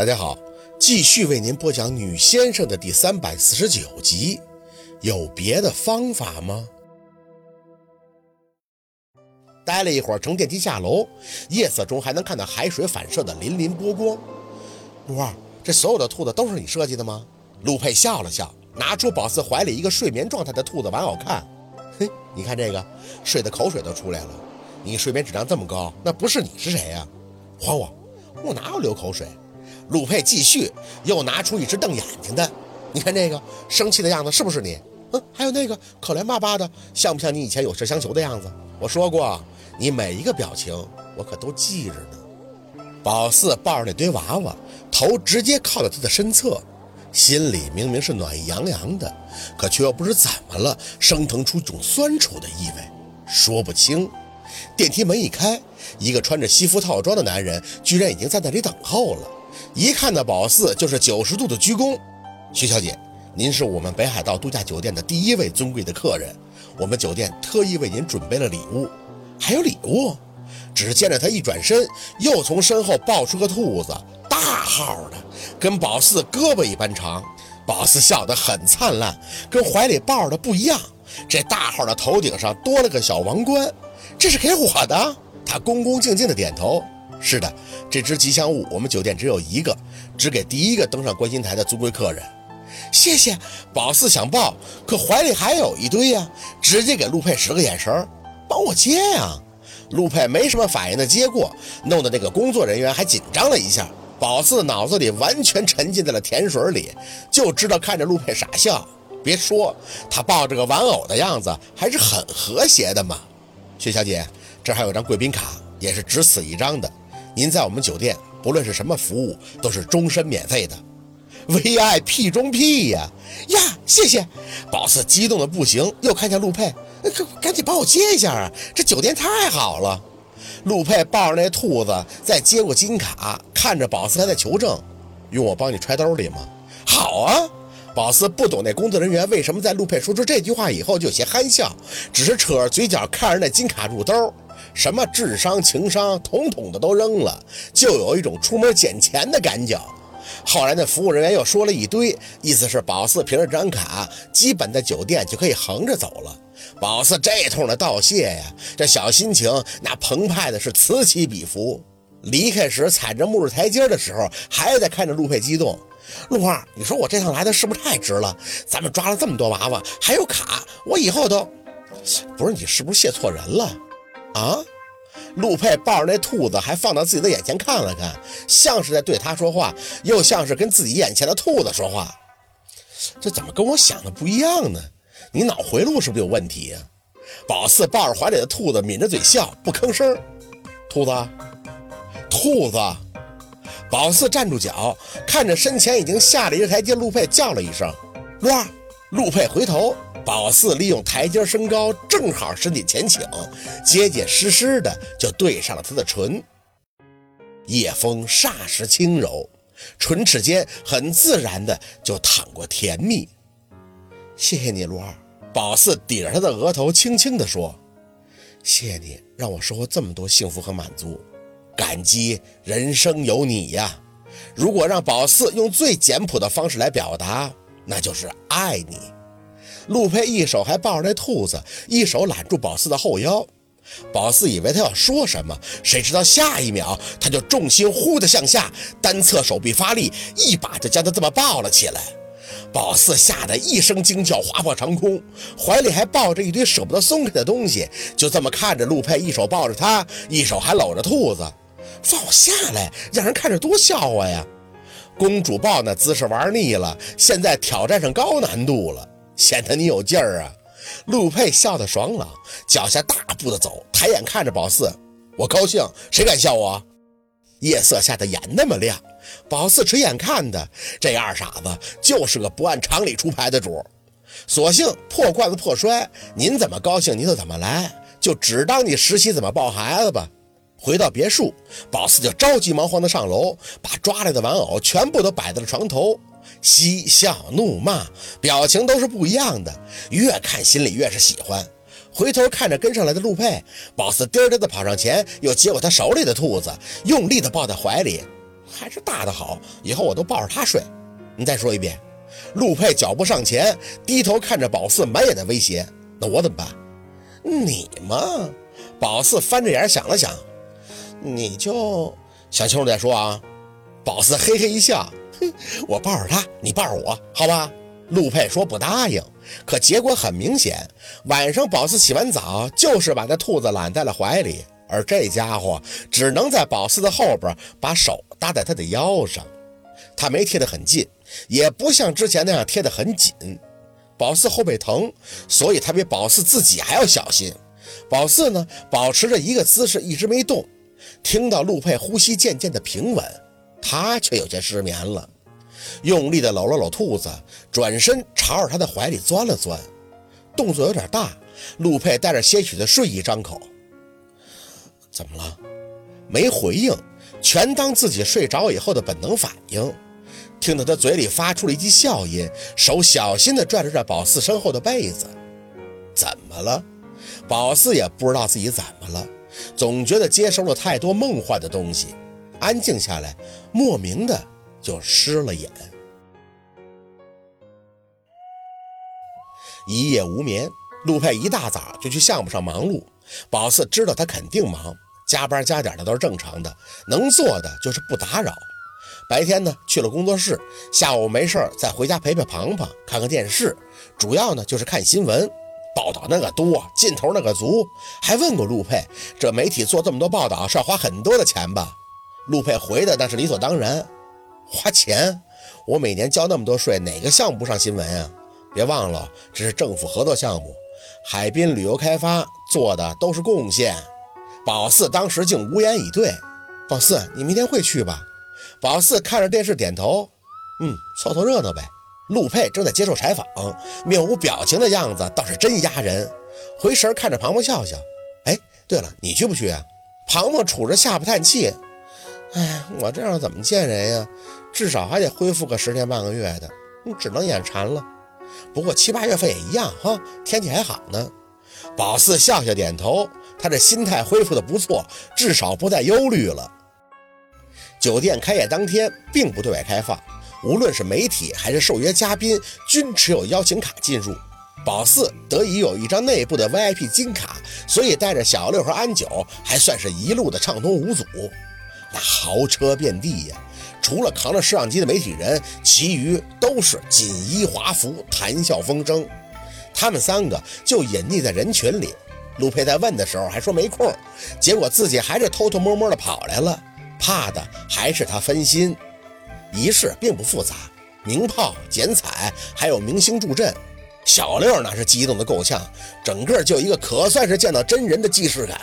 大家好，继续为您播讲《女先生》的第三百四十九集。有别的方法吗？待了一会儿，乘电梯下楼，夜色中还能看到海水反射的粼粼波光。陆二，这所有的兔子都是你设计的吗？陆佩笑了笑，拿出宝四怀里一个睡眠状态的兔子玩偶看。嘿，你看这个，睡的口水都出来了。你睡眠质量这么高，那不是你是谁呀？还我！我哪有流口水？陆佩继续，又拿出一只瞪眼睛的。你看这个生气的样子是不是你？嗯，还有那个可怜巴巴的，像不像你以前有事相求的样子？我说过，你每一个表情我可都记着呢。宝四抱着那堆娃娃，头直接靠在他的身侧，心里明明是暖洋洋的，可却又不知怎么了，升腾出一种酸楚的意味，说不清。电梯门一开，一个穿着西服套装的男人居然已经在那里等候了。一看到宝四，就是九十度的鞠躬。徐小姐，您是我们北海道度假酒店的第一位尊贵的客人，我们酒店特意为您准备了礼物，还有礼物。只见着他一转身，又从身后抱出个兔子，大号的，跟宝四胳膊一般长。宝四笑得很灿烂，跟怀里抱着的不一样。这大号的头顶上多了个小王冠，这是给我的。他恭恭敬敬地点头。是的，这只吉祥物我们酒店只有一个，只给第一个登上观星台的尊贵客人。谢谢，宝四想抱，可怀里还有一堆呀，直接给陆佩使个眼神，帮我接呀。陆佩没什么反应的接过，弄得那个工作人员还紧张了一下。宝四脑子里完全沉浸在了甜水里，就知道看着陆佩傻笑。别说他抱着个玩偶的样子还是很和谐的嘛。薛小姐，这还有张贵宾卡，也是只此一张的。您在我们酒店，不论是什么服务，都是终身免费的，VIP 中 P 呀呀！谢谢，宝四激动的不行，又看见陆佩，赶赶紧帮我接一下啊！这酒店太好了。陆佩抱着那兔子，再接过金卡，看着宝四还在求证，用我帮你揣兜里吗？好啊！宝四不懂那工作人员为什么在陆佩说出这句话以后就有些憨笑，只是扯着嘴角看着那金卡入兜。什么智商、情商，统统的都扔了，就有一种出门捡钱的感觉。后来那服务人员又说了一堆，意思是宝四凭着这张卡，基本在酒店就可以横着走了。宝四这通的道谢呀，这小心情那澎湃的是此起彼伏。离开时踩着木质台阶的时候，还在看着陆佩激动。陆二，你说我这趟来的是不是太值了？咱们抓了这么多娃娃，还有卡，我以后都……不是你是不是谢错人了？啊！陆佩抱着那兔子，还放到自己的眼前看了看，像是在对他说话，又像是跟自己眼前的兔子说话。这怎么跟我想的不一样呢？你脑回路是不是有问题呀？宝四抱着怀里的兔子，抿着嘴笑，不吭声。兔子，兔子！宝四站住脚，看着身前已经下了一个台阶，陆佩叫了一声：“陆二。”陆佩回头。宝四利用台阶升高，正好身体前倾，结结实实的就对上了他的唇。夜风霎时轻柔，唇齿间很自然的就淌过甜蜜。谢谢你，陆二。宝四抵着他的额头，轻轻地说：“谢谢你，让我收获这么多幸福和满足，感激人生有你呀。”如果让宝四用最简朴的方式来表达，那就是爱你。陆佩一手还抱着那兔子，一手揽住宝四的后腰。宝四以为他要说什么，谁知道下一秒他就重心忽的向下，单侧手臂发力，一把就将他这么抱了起来。宝四吓得一声惊叫，划破长空，怀里还抱着一堆舍不得松开的东西，就这么看着陆佩一手抱着他，一手还搂着兔子。放我下来，让人看着多笑话呀！公主抱那姿势玩腻了，现在挑战上高难度了。显得你有劲儿啊！陆佩笑得爽朗，脚下大步的走，抬眼看着宝四，我高兴，谁敢笑我？夜色下的眼那么亮，宝四垂眼看的，这二傻子就是个不按常理出牌的主，索性破罐子破摔，您怎么高兴您就怎么来，就只当你实习怎么抱孩子吧。回到别墅，宝四就着急忙慌的上楼，把抓来的玩偶全部都摆在了床头。嬉笑怒骂，表情都是不一样的，越看心里越是喜欢。回头看着跟上来的陆佩，宝四颠颠的跑上前，又接过他手里的兔子，用力的抱在怀里。还是大的好，以后我都抱着他睡。你再说一遍。陆佩脚步上前，低头看着宝四，满眼的威胁。那我怎么办？你嘛，宝四翻着眼想了想，你就想清楚再说啊。宝四嘿嘿一笑，我抱着他，你抱着我，好吧？陆佩说不答应，可结果很明显，晚上宝四洗完澡，就是把那兔子揽在了怀里，而这家伙只能在宝四的后边，把手搭在他的腰上，他没贴得很近。也不像之前那样贴得很紧，宝四后背疼，所以他比宝四自己还要小心。宝四呢，保持着一个姿势一直没动。听到陆佩呼吸渐渐的平稳，他却有些失眠了，用力的搂了搂兔子，转身朝着他的怀里钻了钻，动作有点大。陆佩带着些许的睡意张口：“怎么了？”没回应，全当自己睡着以后的本能反应。听到他嘴里发出了一句笑音，手小心地拽着拽宝四身后的被子。怎么了？宝四也不知道自己怎么了，总觉得接收了太多梦幻的东西，安静下来，莫名的就失了眼。一夜无眠，陆佩一大早就去项目上忙碌。宝四知道他肯定忙，加班加点的都是正常的，能做的就是不打扰。白天呢去了工作室，下午没事儿再回家陪陪庞庞，看看电视，主要呢就是看新闻，报道那个多，劲头那个足。还问过陆佩，这媒体做这么多报道是要花很多的钱吧？陆佩回的那是理所当然，花钱？我每年交那么多税，哪个项目不上新闻啊？别忘了，这是政府合作项目，海滨旅游开发做的都是贡献。宝四当时竟无言以对。宝四，你明天会去吧？宝四看着电视点头，嗯，凑凑热闹呗。陆佩正在接受采访，面无表情的样子倒是真压人。回神看着庞庞笑笑，哎，对了，你去不去啊？庞庞杵着下巴叹气，哎，我这样怎么见人呀？至少还得恢复个十天半个月的，你只能眼馋了。不过七八月份也一样哈，天气还好呢。宝四笑笑点头，他这心态恢复的不错，至少不再忧虑了。酒店开业当天并不对外开放，无论是媒体还是受约嘉宾均持有邀请卡进入。宝四得以有一张内部的 VIP 金卡，所以带着小六和安九还算是一路的畅通无阻。那豪车遍地呀，除了扛着摄像机的媒体人，其余都是锦衣华服，谈笑风生。他们三个就隐匿在人群里。陆佩在问的时候还说没空，结果自己还是偷偷摸摸的跑来了。怕的还是他分心，仪式并不复杂，鸣炮、剪彩，还有明星助阵。小六那是激动的够呛，整个就一个可算是见到真人的既视感。